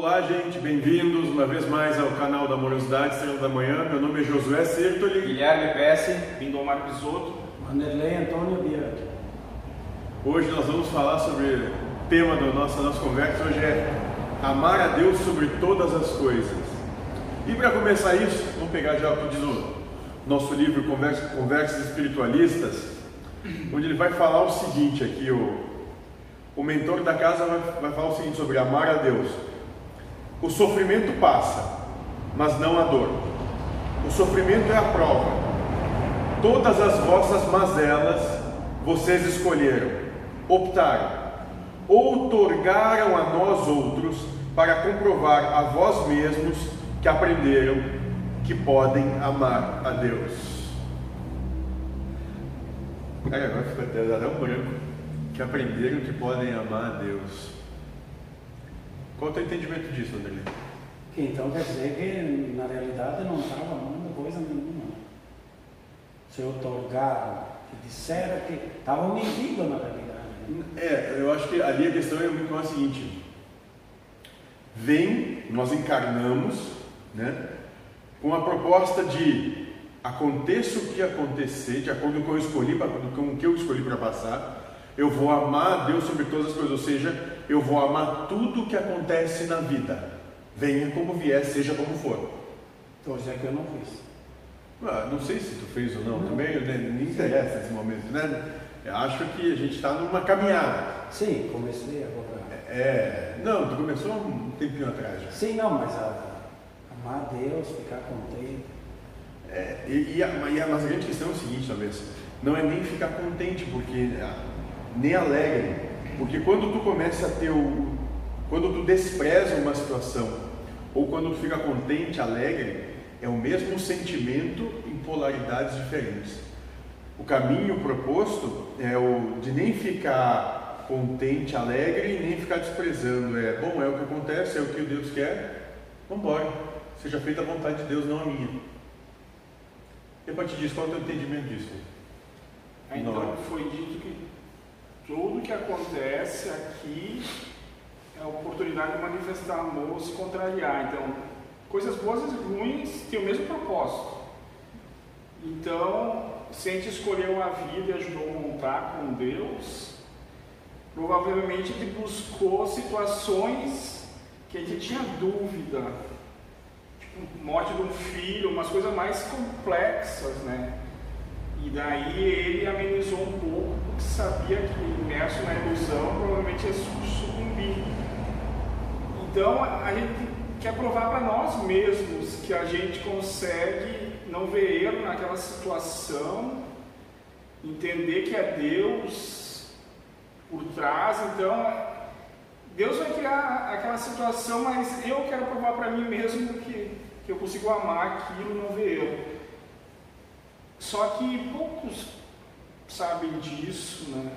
Olá, gente, bem-vindos uma vez mais ao canal da Amorosidade Estrela da Manhã. Meu nome é Josué Sertoli. Guilherme Pesce, Lindomar Bisotto. Vanderlei Antônio Bianchi. Hoje nós vamos falar sobre o tema da nossa, nossa conversa. Hoje é amar a Deus sobre todas as coisas. E para começar isso, vamos pegar já o que diz o nosso livro Conversas, Conversas Espiritualistas, onde ele vai falar o seguinte aqui, o, o mentor da casa vai, vai falar o seguinte sobre amar a Deus. O sofrimento passa, mas não a dor. O sofrimento é a prova. Todas as vossas mazelas vocês escolheram, optaram, outorgaram a nós outros para comprovar a vós mesmos que aprenderam que podem amar a Deus. Aí agora fica até um branco. Que aprenderam que podem amar a Deus. Qual é o teu entendimento disso, Anderlei? Que então quer dizer que na realidade não estava amando coisa nenhuma. Se otorgaram, que disseram que estavam mentindo na realidade. né? É, eu acho que ali a questão é muito a seguinte: vem, nós encarnamos, né, com a proposta de aconteça o que acontecer, de acordo com o que eu escolhi para passar, eu vou amar a Deus sobre todas as coisas, ou seja, eu vou amar tudo o que acontece na vida, venha como vier, seja como for. Coisa que eu não fiz. Ah, não sei se tu fez ou não, Não. também né, nem interessa nesse momento, né? Eu acho que a gente está numa caminhada. Sim, comecei agora. É, não, tu começou um tempinho atrás já. Sim, não, mas a, amar Deus, ficar contente. É, e, e a, e a- mas a grande questão é o seguinte, talvez, não é nem ficar contente, porque ah, nem alegre, porque quando tu começa a ter o, quando tu despreza uma situação, ou quando tu fica contente, alegre, é o mesmo sentimento em polaridades diferentes. O caminho proposto é o de nem ficar contente, alegre e nem ficar desprezando. É bom, é o que acontece, é o que Deus quer, vamos embora. Seja feita a vontade de Deus, não a minha. E a partir disso, qual é o teu entendimento disso? Então Não. foi dito que tudo que acontece aqui é oportunidade de manifestar amor se contrariar. Então, coisas boas e ruins têm o mesmo propósito. Então, se a gente escolheu a vida e ajudou a montar com Deus, provavelmente ele buscou situações que a gente tinha dúvida, tipo morte de um filho, umas coisas mais complexas, né? E daí ele amenizou um pouco, porque sabia que imerso na ilusão provavelmente ia su- sucumbir. Então a gente quer provar para nós mesmos que a gente consegue não ver erro naquela situação, entender que é Deus por trás, então Deus vai criar aquela situação, mas eu quero provar para mim mesmo que, que eu consigo amar aquilo, não ver erro. Só que poucos sabem disso, né?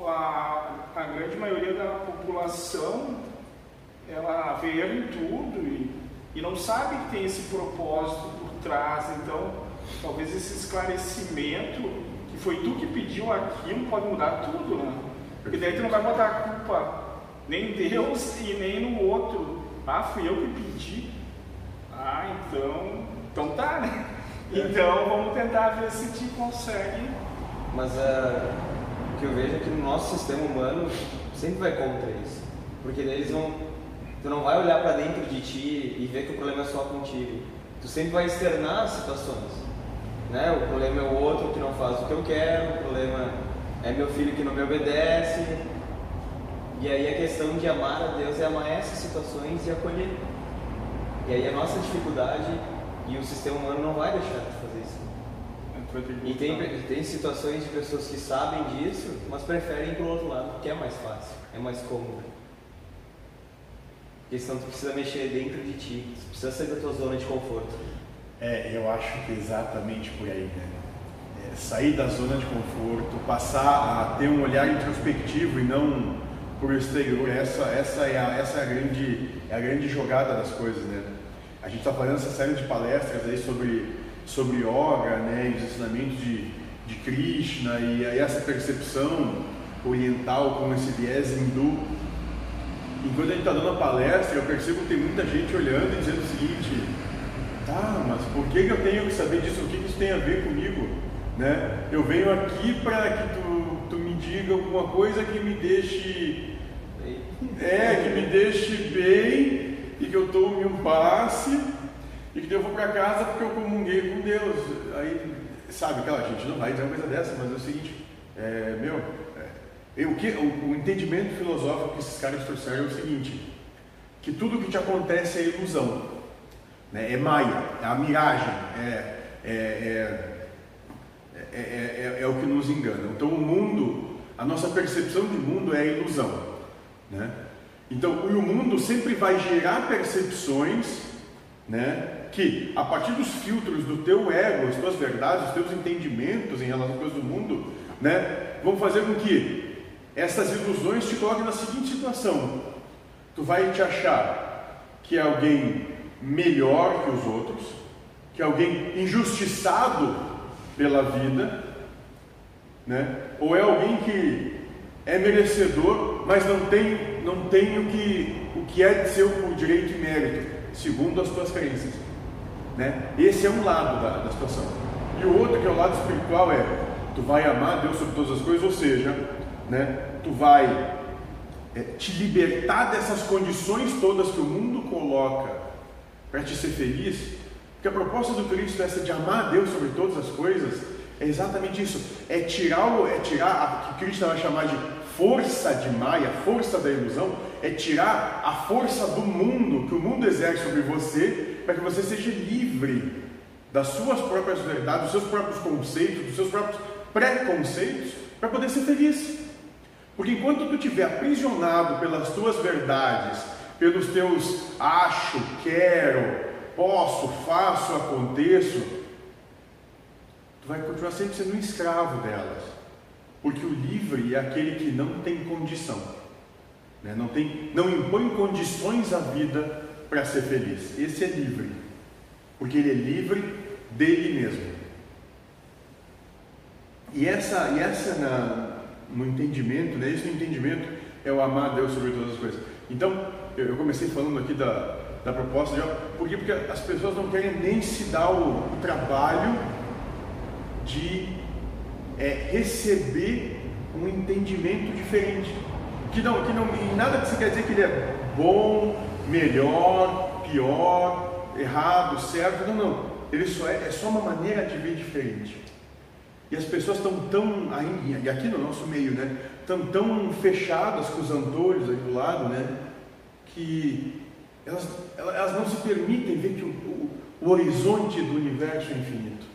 A, a grande maioria da população ela vê em tudo e, e não sabe que tem esse propósito por trás. Então, talvez esse esclarecimento, que foi tu que pediu aquilo, pode mudar tudo, né? Porque daí tu não vai botar a culpa nem em Deus e nem no outro. Ah, fui eu que pedi. Ah, então, então tá, né? Então vamos tentar ver se te consegue. Mas ah, o que eu vejo é que no nosso sistema humano sempre vai contra isso. Porque eles vão. Tu não vai olhar para dentro de ti e ver que o problema é só contigo. Tu sempre vai externar as situações. Né? O problema é o outro que não faz o que eu quero, o problema é meu filho que não me obedece. E aí a questão de amar a Deus é amar essas situações e acolher. E aí a nossa dificuldade e o sistema humano não vai deixar de fazer isso. E tem, tem situações de pessoas que sabem disso, mas preferem ir pro outro lado, porque é mais fácil, é mais cômodo. Porque senão tu precisa mexer dentro de ti, tu precisa sair da tua zona de conforto. É, eu acho que é exatamente por aí, né? É, sair da zona de conforto, passar a ter um olhar introspectivo e não por exterior, essa, essa, é, a, essa é, a grande, é a grande jogada das coisas, né? A gente está fazendo essa série de palestras aí sobre, sobre yoga, né? E os ensinamentos de, de Krishna e aí essa percepção oriental com esse viés hindu enquanto a gente está dando a palestra, eu percebo que tem muita gente olhando e dizendo o seguinte: tá, mas por que, que eu tenho que saber disso? O que, que isso tem a ver comigo? Né? Eu venho aqui para que tu, tu me diga alguma coisa que me deixe. É, que me deixe bem e que eu tome um passe e que eu vou para casa porque eu comunguei com Deus. Aí, sabe, aquela gente não vai dizer uma coisa dessa, mas é o seguinte, é, meu, é, o, que, o, o entendimento filosófico que esses caras trouxeram é o seguinte, que tudo que te acontece é ilusão, né? é maia, é a miragem, é, é, é, é, o que nos engana. Então o mundo, a nossa percepção de mundo é a ilusão. Né? Então o mundo sempre vai gerar percepções né, que a partir dos filtros do teu ego, as tuas verdades, os teus entendimentos em relação às coisas do mundo, né, vão fazer com que essas ilusões te coloquem na seguinte situação: tu vai te achar que é alguém melhor que os outros, que é alguém injustiçado pela vida, né? Ou é alguém que é merecedor, mas não tem, não tem o que o que é seu por direito e mérito, segundo as tuas crenças. Né? Esse é um lado da, da situação. E o outro, que é o lado espiritual, é tu vai amar Deus sobre todas as coisas, ou seja, né, tu vai é, te libertar dessas condições todas que o mundo coloca para te ser feliz. Porque a proposta do Cristo, essa de amar a Deus sobre todas as coisas, é exatamente isso. É tirar, o, é tirar a que Cristo vai chamar de força de Maia, força da ilusão, é tirar a força do mundo que o mundo exerce sobre você para que você seja livre das suas próprias verdades, dos seus próprios conceitos, dos seus próprios preconceitos, para poder ser feliz. Porque enquanto tu estiver aprisionado pelas tuas verdades, pelos teus acho, quero, posso, faço, aconteço, vai continuar sempre sendo um escravo delas. Porque o livre é aquele que não tem condição, né? não, tem, não impõe condições à vida para ser feliz. Esse é livre, porque ele é livre dele mesmo. E essa, e essa na, no entendimento, né? Esse entendimento é o amar a Deus sobre todas as coisas. Então, eu comecei falando aqui da, da proposta de por quê? Porque as pessoas não querem nem se dar o, o trabalho de é, receber um entendimento diferente. Que não, que não, nada que você quer dizer que ele é bom, melhor, pior, errado, certo. Não, não. Ele só é, é só uma maneira de ver diferente. E as pessoas estão tão, e aqui no nosso meio, né? Estão tão fechadas com os antônios aí do lado, né? Que elas, elas não se permitem ver que o, o, o horizonte do universo é infinito.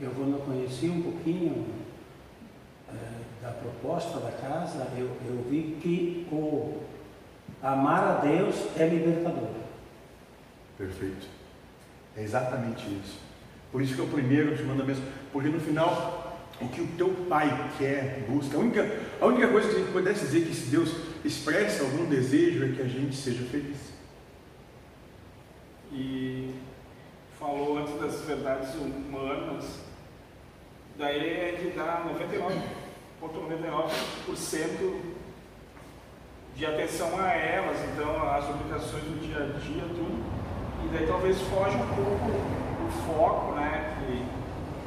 Eu, quando conheci um pouquinho é, da proposta da casa, eu, eu vi que o Amar a Deus é libertador. Perfeito. É exatamente isso. Por isso que é o primeiro dos mandamentos. Porque no final, o que o teu pai quer, busca. A única, a única coisa que a gente pudesse dizer que se Deus expressa algum desejo é que a gente seja feliz. E falou antes das verdades humanas, daí é de dar 99,99% de atenção a elas, então as obrigações do dia a dia, tudo. E daí talvez foge um pouco o foco, né? Que,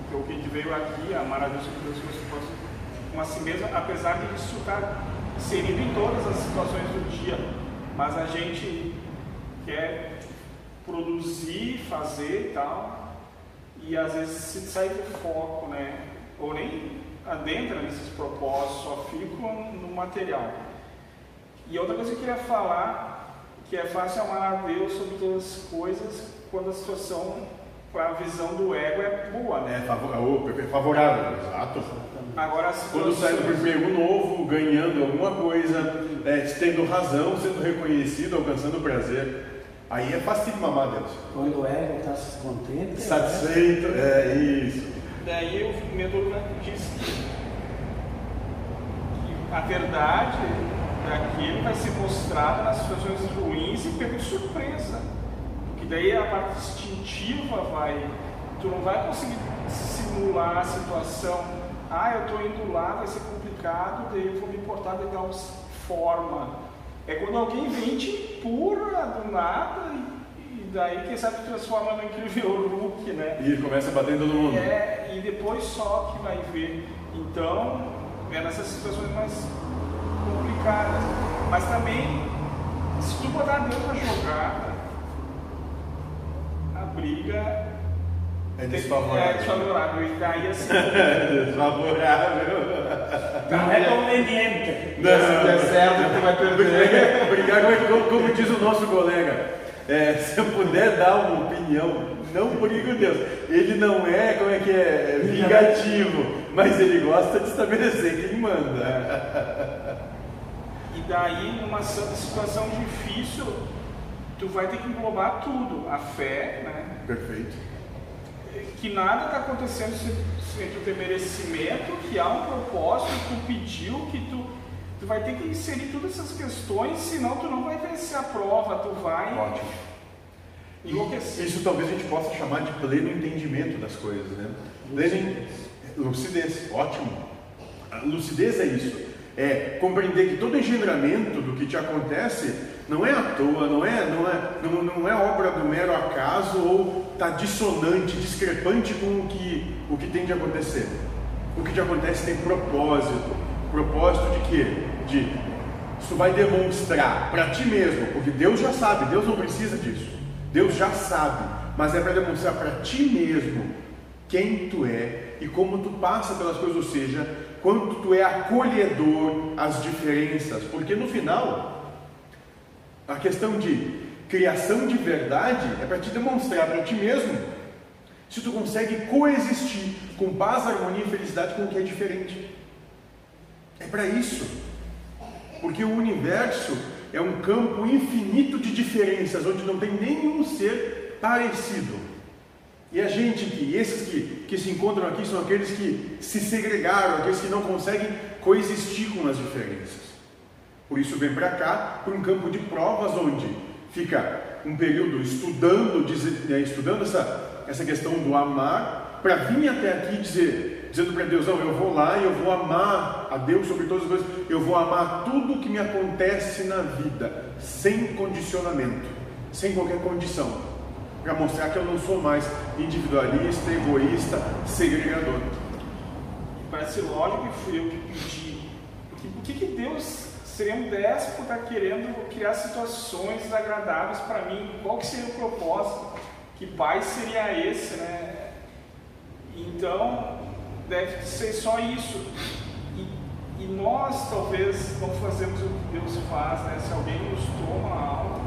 que o que veio aqui, a maravilha que Deus fosse com a si mesma, apesar de isso estar inserido em todas as situações do dia. Mas a gente quer produzir, fazer e tal, e às vezes se sai do foco, né? Ou nem adentra nesses propósitos, só ficam no material. E outra coisa que eu queria falar, que é fácil amar a Deus sobre todas as coisas quando a situação, a visão do ego é boa, né? É favorável, favorável exato. Agora, quando sai do emprego novo, ganhando alguma coisa, é, tendo razão, sendo reconhecido, alcançando prazer, aí é fácil amar a Deus. Quando o ego está contente, é satisfeito, é, é isso. Daí o mentor diz que a verdade daquilo vai ser mostrado nas situações ruins e pego de surpresa. Porque daí a parte instintiva vai. Tu não vai conseguir simular a situação. Ah, eu estou indo lá, vai ser complicado, daí eu vou me importar de tal forma. É quando alguém vem te empurra do nada e, e daí quem sabe transforma no incrível Hulk, né? E começa a bater em todo mundo. É, e depois só que vai ver. Então, é nessas situações mais complicadas. Mas também, se tu botar Deus na jogada, a briga É é desfavorável. desfavorável. E daí assim. Desfavorável. Não é conveniente. Se der certo, tu vai perder. Brigar como, como, como diz o nosso colega, é, se eu puder dar uma opinião, não brigue com Deus. Ele não é, como é que é, vingativo, mas ele gosta de estabelecer quem manda. E daí, numa situação difícil, tu vai ter que englobar tudo. A fé, né? Perfeito. Que nada está acontecendo sem, tu ter merecimento, que há um propósito, tu pediu, que tu, tu vai ter que inserir todas essas questões, senão tu não vai vencer a prova, tu vai Ótimo. enlouquecer. Isso talvez a gente possa chamar de pleno entendimento das coisas, né? Pleno en- lucidez, ótimo. A lucidez é isso. É compreender que todo engendramento do que te acontece não é à toa, não é, não é, não, não é obra do mero acaso ou está dissonante, discrepante com o que, o que tem de acontecer. O que te acontece tem propósito. Propósito de quê? De isso vai demonstrar para ti mesmo, porque Deus já sabe, Deus não precisa disso. Deus já sabe, mas é para demonstrar para ti mesmo quem tu é e como tu passa pelas coisas, ou seja, quanto tu é acolhedor às diferenças, porque no final a questão de criação de verdade é para te demonstrar para ti mesmo se tu consegue coexistir com paz, harmonia e felicidade com o que é diferente. É para isso. Porque o universo é um campo infinito de diferenças, onde não tem nenhum ser parecido. E a gente que, esses que, que se encontram aqui, são aqueles que se segregaram, aqueles que não conseguem coexistir com as diferenças. Por isso vem para cá, para um campo de provas, onde fica um período estudando, eh, estudando essa, essa questão do amar, para vir até aqui dizer, dizendo para Deus, não, eu vou lá e eu vou amar a Deus sobre todas as coisas, eu vou amar tudo que me acontece na vida, sem condicionamento, sem qualquer condição, para mostrar que eu não sou mais individualista, egoísta, segregador. Parece lógico que fui eu que pedi. Por que, que Deus seria um déspota querendo criar situações desagradáveis para mim? Qual que seria o propósito? Que pai seria esse, né? Então, deve ser só isso. E, e nós, talvez, não fazemos o que Deus faz, né? Se alguém nos toma algo,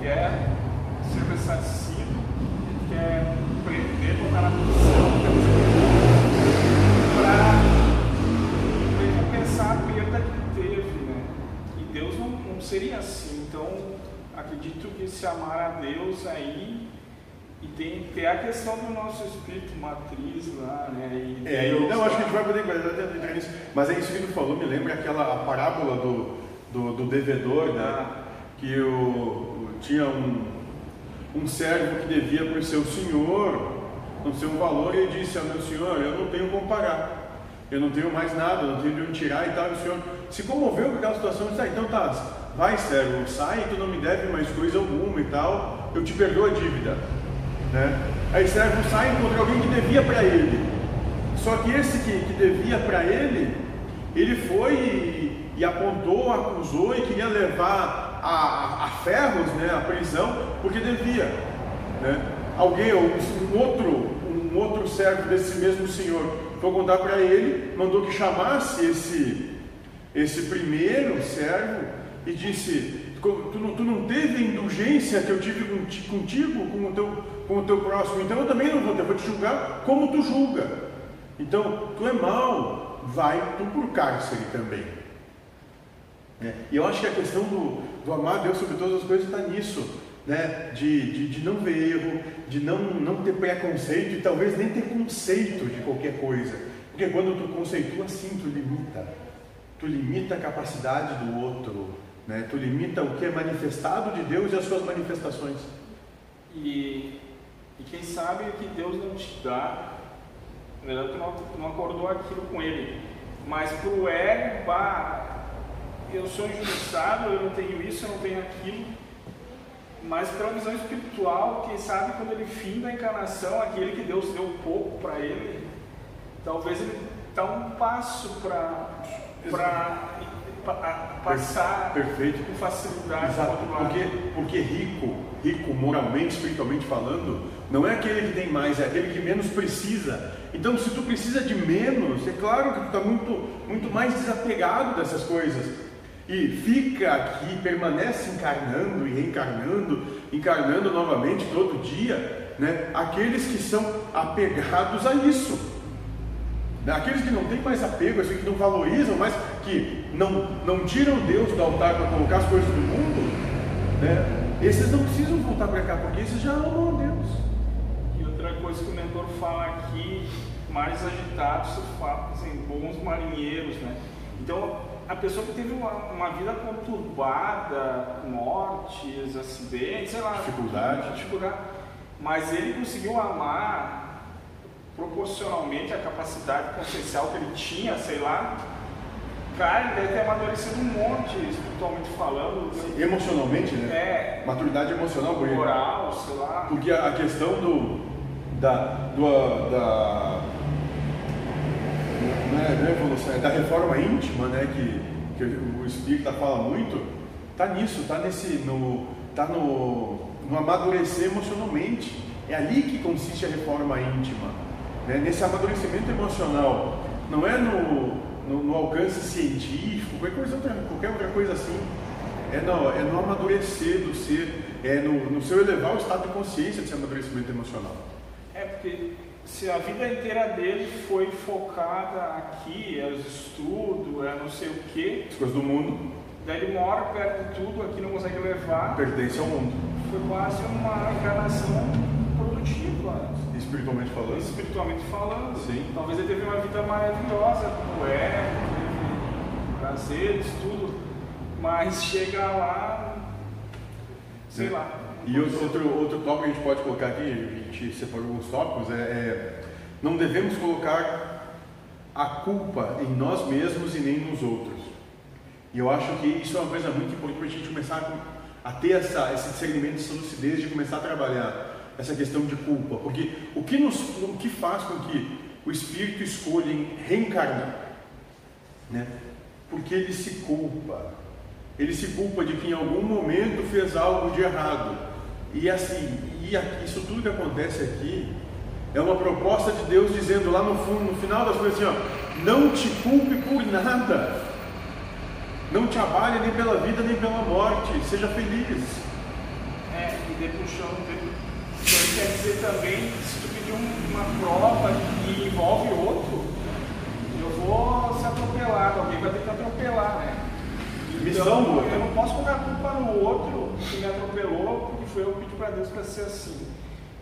quer ser ressarcido, quer prender, botar na prisão, seria assim. Então, acredito que se amar a Deus aí e tem que ter a questão do nosso espírito matriz lá, né? E É, Deus, não, acho que a gente vai poder entrar nisso. Mas é isso que tu falou, me lembra aquela parábola do, do, do devedor, né? Ah. Que o, tinha um, um servo que devia para o seu senhor não sei um valor e ele disse ao meu senhor, eu não tenho como pagar. Eu não tenho mais nada, eu não tenho de onde tirar e tal. E o senhor se comoveu com aquela situação e disse, ah, então tá, vai servo, sai, tu não me deve mais coisa alguma e tal, eu te perdoo a dívida. Né? Aí servo sai e encontra alguém que devia para ele. Só que esse que, que devia para ele, ele foi e, e apontou, acusou e queria levar a, a- a ferros né, a prisão porque devia. Né? Alguém, um outro, um outro servo desse mesmo senhor, foi contar para ele, mandou que chamasse esse, esse primeiro servo e disse: "Co- tu não, tu não teve a indulgência que eu tive conti- contigo, com o, teu, com o teu próximo, então eu também não vou ter, vou te julgar como tu julga. Então, tu é mau, vai tu por cárcere também. né? E eu acho que a questão do, do amar Deus sobre todas as coisas está nisso, né? de, de, de não ver erro, de não, não ter preconceito e talvez nem ter conceito de qualquer coisa. Porque quando tu conceitua assim, tu limita. Tu limita a capacidade do outro, né? tu limita o que é manifestado de Deus e as suas manifestações. E, e quem sabe que Deus não te dá, na verdade tu não, tu não acordou aquilo com ele, mas pro ego, bah, eu sou injustiçado, eu não tenho isso, eu não tenho aquilo. Mas pela visão espiritual, quem sabe quando ele fim da encarnação, aquele que Deus deu pouco para ele, talvez ele dá um passo para passar Perfeito. com facilidade. Exato. Porque, porque rico, rico moralmente, espiritualmente falando, não é aquele que tem mais, é aquele que menos precisa. Então, se tu precisa de menos, é claro que tu está muito, muito mais desapegado dessas coisas. E fica aqui, permanece encarnando e reencarnando, encarnando novamente todo dia, né? aqueles que são apegados a isso. Né? Aqueles que não têm mais apego, assim, que não valorizam, mas que não, não tiram Deus do altar para colocar as coisas do mundo, né? esses não precisam voltar para cá, porque esses já amam a Deus. E outra coisa que o mentor fala aqui, mais agitados se fala, assim, bons marinheiros, né? Então, a pessoa que teve uma, uma vida conturbada, mortes, acidentes, sei lá, dificuldade. dificuldade, mas ele conseguiu amar proporcionalmente à capacidade consciencial que ele tinha, sei lá, cara, ele deve ter amadurecido um monte, espiritualmente falando. Né? Emocionalmente, né? É. Maturidade emocional, porque, moral, sei lá. Porque a questão do. da. do, da não é, não é evolução, é da reforma íntima, né? Que, que o Espírita fala muito, tá nisso, tá nesse. no. tá no, no amadurecer emocionalmente. É ali que consiste a reforma íntima né, nesse amadurecimento emocional, não é no, no, no, alcance científico, qualquer, coisa, qualquer outra coisa assim, é no, é no amadurecer do ser, é no, no seu elevar o estado de consciência desse amadurecimento emocional. É porque se a vida inteira dele foi focada aqui, é os estudos, é não sei o quê. As coisas do mundo. Daí ele mora perto de tudo, aqui não consegue levar. Pertence ao mundo. Foi quase uma encarnação espiritualmente falando? Espiritualmente falando. Sim. Talvez ele teve uma vida maravilhosa, como é, teve prazeres, tudo, mas chega lá, sei lá. E outro, outro tópico que a gente pode colocar aqui, a gente separou alguns tópicos, é, é não devemos colocar a culpa em nós mesmos e nem nos outros. E eu acho que isso é uma coisa muito importante para a gente começar a ter essa, esse discernimento, essa lucidez de começar a trabalhar essa questão de culpa, porque o que, nos, o que faz com que o espírito escolha reencarnar? Né? Porque ele se culpa, ele se culpa de que em algum momento fez algo de errado, e assim, e isso tudo que acontece aqui é uma proposta de Deus dizendo lá no fundo, no final das coisas assim, ó, não te culpe por nada, não te abale nem pela vida nem pela morte, seja feliz. É, e depois então quer dizer também, se tu pedir uma prova que envolve outro, eu vou ser atropelado, alguém vai ter que atropelar, né? Então, eu não posso colocar a culpa no outro que me atropelou, porque foi eu que pedi para Deus para ser assim.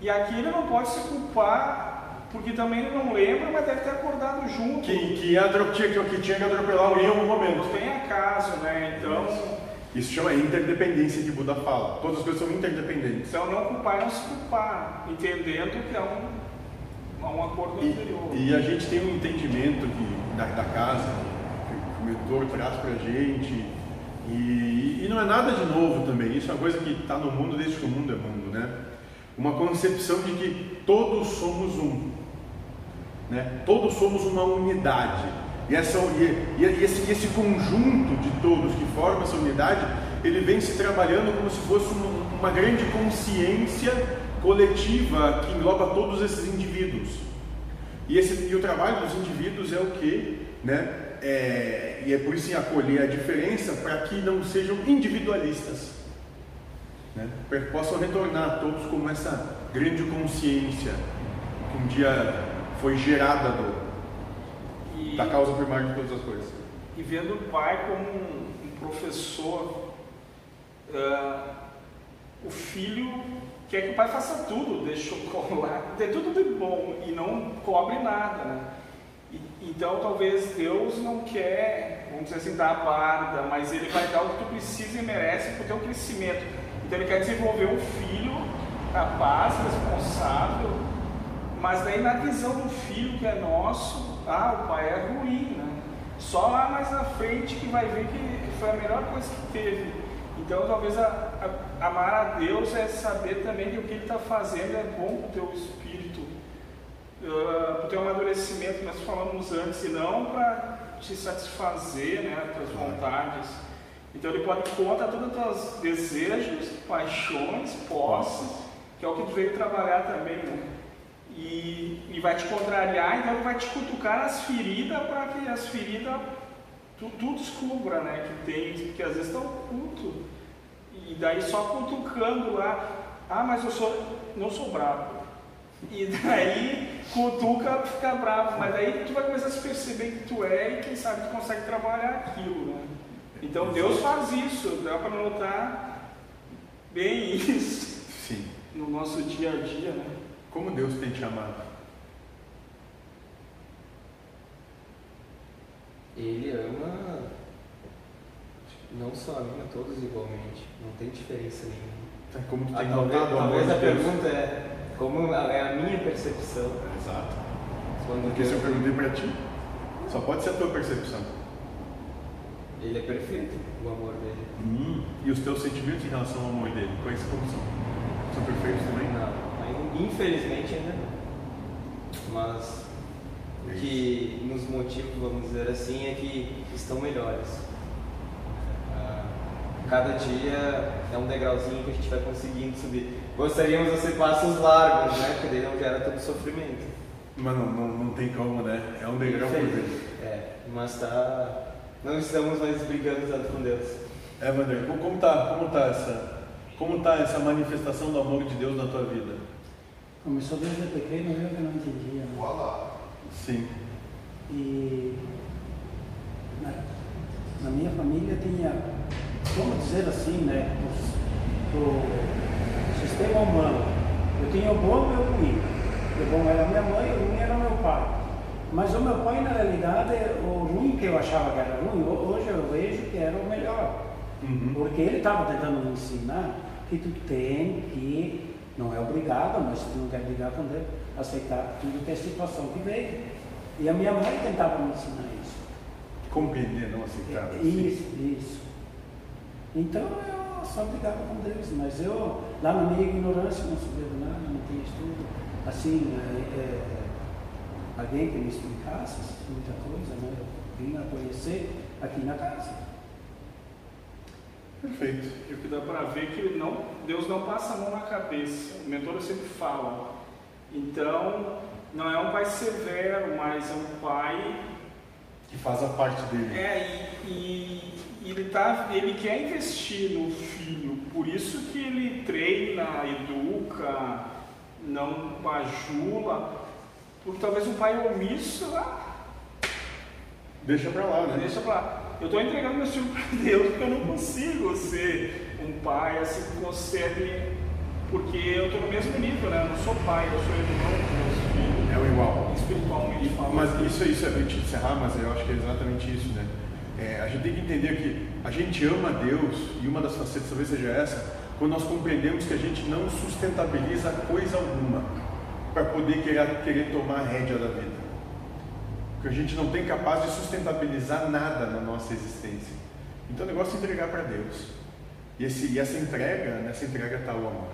E aqui ele não pode se culpar, porque também ele não lembra, mas deve ter acordado junto. Que, que, que, que tinha que atropelar alguém em algum momento. Não tem acaso, né? Então. Isso chama interdependência que Buda fala. Todas as coisas são interdependentes. Então não culpar é não se culpar, entendendo que é um, um acordo e, anterior. E a gente tem um entendimento que, da, da casa, que o mentor traz para a gente. E, e, não é nada de novo também, isso é uma coisa que está no mundo desde que o mundo é mundo, né? Uma concepção de que todos somos um, né? Todos somos uma unidade. E, essa, e, e esse, esse, conjunto de todos que forma essa unidade, ele vem se trabalhando como se fosse uma, uma grande consciência coletiva que engloba todos esses indivíduos. E, esse, e o trabalho dos indivíduos é o que? Né? É, e é por isso em acolher a diferença para que não sejam individualistas. Né? Para que possam retornar todos como essa grande consciência que um dia foi gerada do, e, da causa primária de todas as coisas. E vendo o pai como um, um professor, uh, o filho quer que o pai faça tudo, dê chocolate, dê tudo de bom e não cobre nada, né? E, então talvez Deus não quer, vamos dizer assim, dar a barda, mas Ele vai dar o que tu precisa e merece para o teu crescimento. Então Ele quer desenvolver um filho capaz, responsável, mas daí na visão do filho que é nosso, ah, o pai é ruim, né? Só lá mais na frente que vai ver que foi a melhor coisa que teve. Então talvez a, a, amar a Deus é saber também que o que Ele está fazendo é bom para o teu espírito, uh, para o teu amadurecimento, nós falamos antes, e não para te satisfazer, né, as tuas vontades. Então ele pode contar todos os teus desejos, paixões, posses, que é o que tu veio trabalhar também, né? E, e vai te contrariar, então vai te cutucar as feridas para que as feridas tu, tu descubra, né? Que tem, que às vezes está oculto. E daí só cutucando lá, ah, mas eu sou, não sou bravo. E daí cutuca, fica bravo, mas daí tu vai começar a se perceber que tu é e quem sabe tu consegue trabalhar aquilo, né? Então Deus faz isso, dá para notar bem isso Sim. no nosso dia a dia, né? Como Deus tem te amado? Ele ama não só a mim, a todos igualmente. Não tem diferença nenhuma. Tá, Como tu Ah, tem talvez notado talvez a Deus? pergunta é como é a minha percepção Exato. quando Porque se eu Deus, perguntei para ti, só pode ser a tua percepção. ele é perfeito, o amor dele. Hum, e os teus sentimentos em relação ao amor dele, quais como são? São perfeitos também? Não, infelizmente ainda não. Mas o que nos motiva, vamos dizer assim, é que estão melhores. Ah, Cada dia é um degrauzinho que a gente vai conseguindo subir. Gostaríamos de ser passos largos, né? Porque daí não gera tanto sofrimento. Mas não, não, não tem como, né? É um degrau por vez. É, mas tá. Não estamos mais brigando tanto com Deus. É, Wander, como, como tá, como tá essa, como tá essa manifestação do amor de Deus na tua vida? Começou desde pequeno, eu que não entendia. Né? Sim. E na, na minha família tinha, vamos dizer assim, né, o, o sistema humano. Eu tinha o bom e o ruim. O bom era minha mãe, o ruim era meu pai. Mas o meu pai, na realidade, o ruim que eu achava que era ruim, ho- hoje eu vejo que era o melhor. Uhum. Porque ele estava tentando me ensinar que tu tem que, não é obrigado, mas se não quer brigar com Deus, aceitar tudo que é situação que veio. E a minha mãe tentava me ensinar isso. Compreender, não aceitar. assim. Isso, isso. Então eu só brigava com Deus, mas eu, lá na minha ignorância, não sabia de nada, não tinha estudo. Assim, é, é, alguém que me explicasse muita coisa, né? Eu vim a conhecer aqui na casa. Perfeito. E o que dá para ver é que não, Deus não passa a mão na cabeça. O mentor sempre fala. Então, não é um pai severo, mas é um pai Que faz a parte dele. É, e, e- e ele, tá, ele quer investir no filho, por isso que ele treina, educa, não bajula, porque talvez um pai omisso, ah, Deixa pra lá, né? deixa pra lá. Eu estou entregando meu filho para Deus porque eu não consigo ser um pai assim que concede, porque eu estou no mesmo nível, né? Eu não sou pai, eu sou irmão dos meus filhos, É o igual. espiritualmente falando. Mas isso, isso é bem te encerrar, mas eu acho que é exatamente isso, né? É, a gente tem que entender que a gente ama Deus, e uma das facetas talvez seja essa, quando nós compreendemos que a gente não sustentabiliza coisa alguma para poder querer, querer tomar a rédea da vida. Que a gente não tem capaz de sustentabilizar nada na nossa existência. Então o negócio é entregar para Deus. E, esse, e essa entrega, nessa entrega está o amor.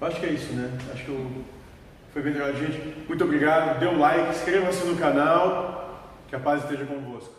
Eu acho que é isso, né? Acho que eu, foi bem legal, gente. Muito obrigado. Dê um like, inscreva-se no canal. Que a paz esteja convosco.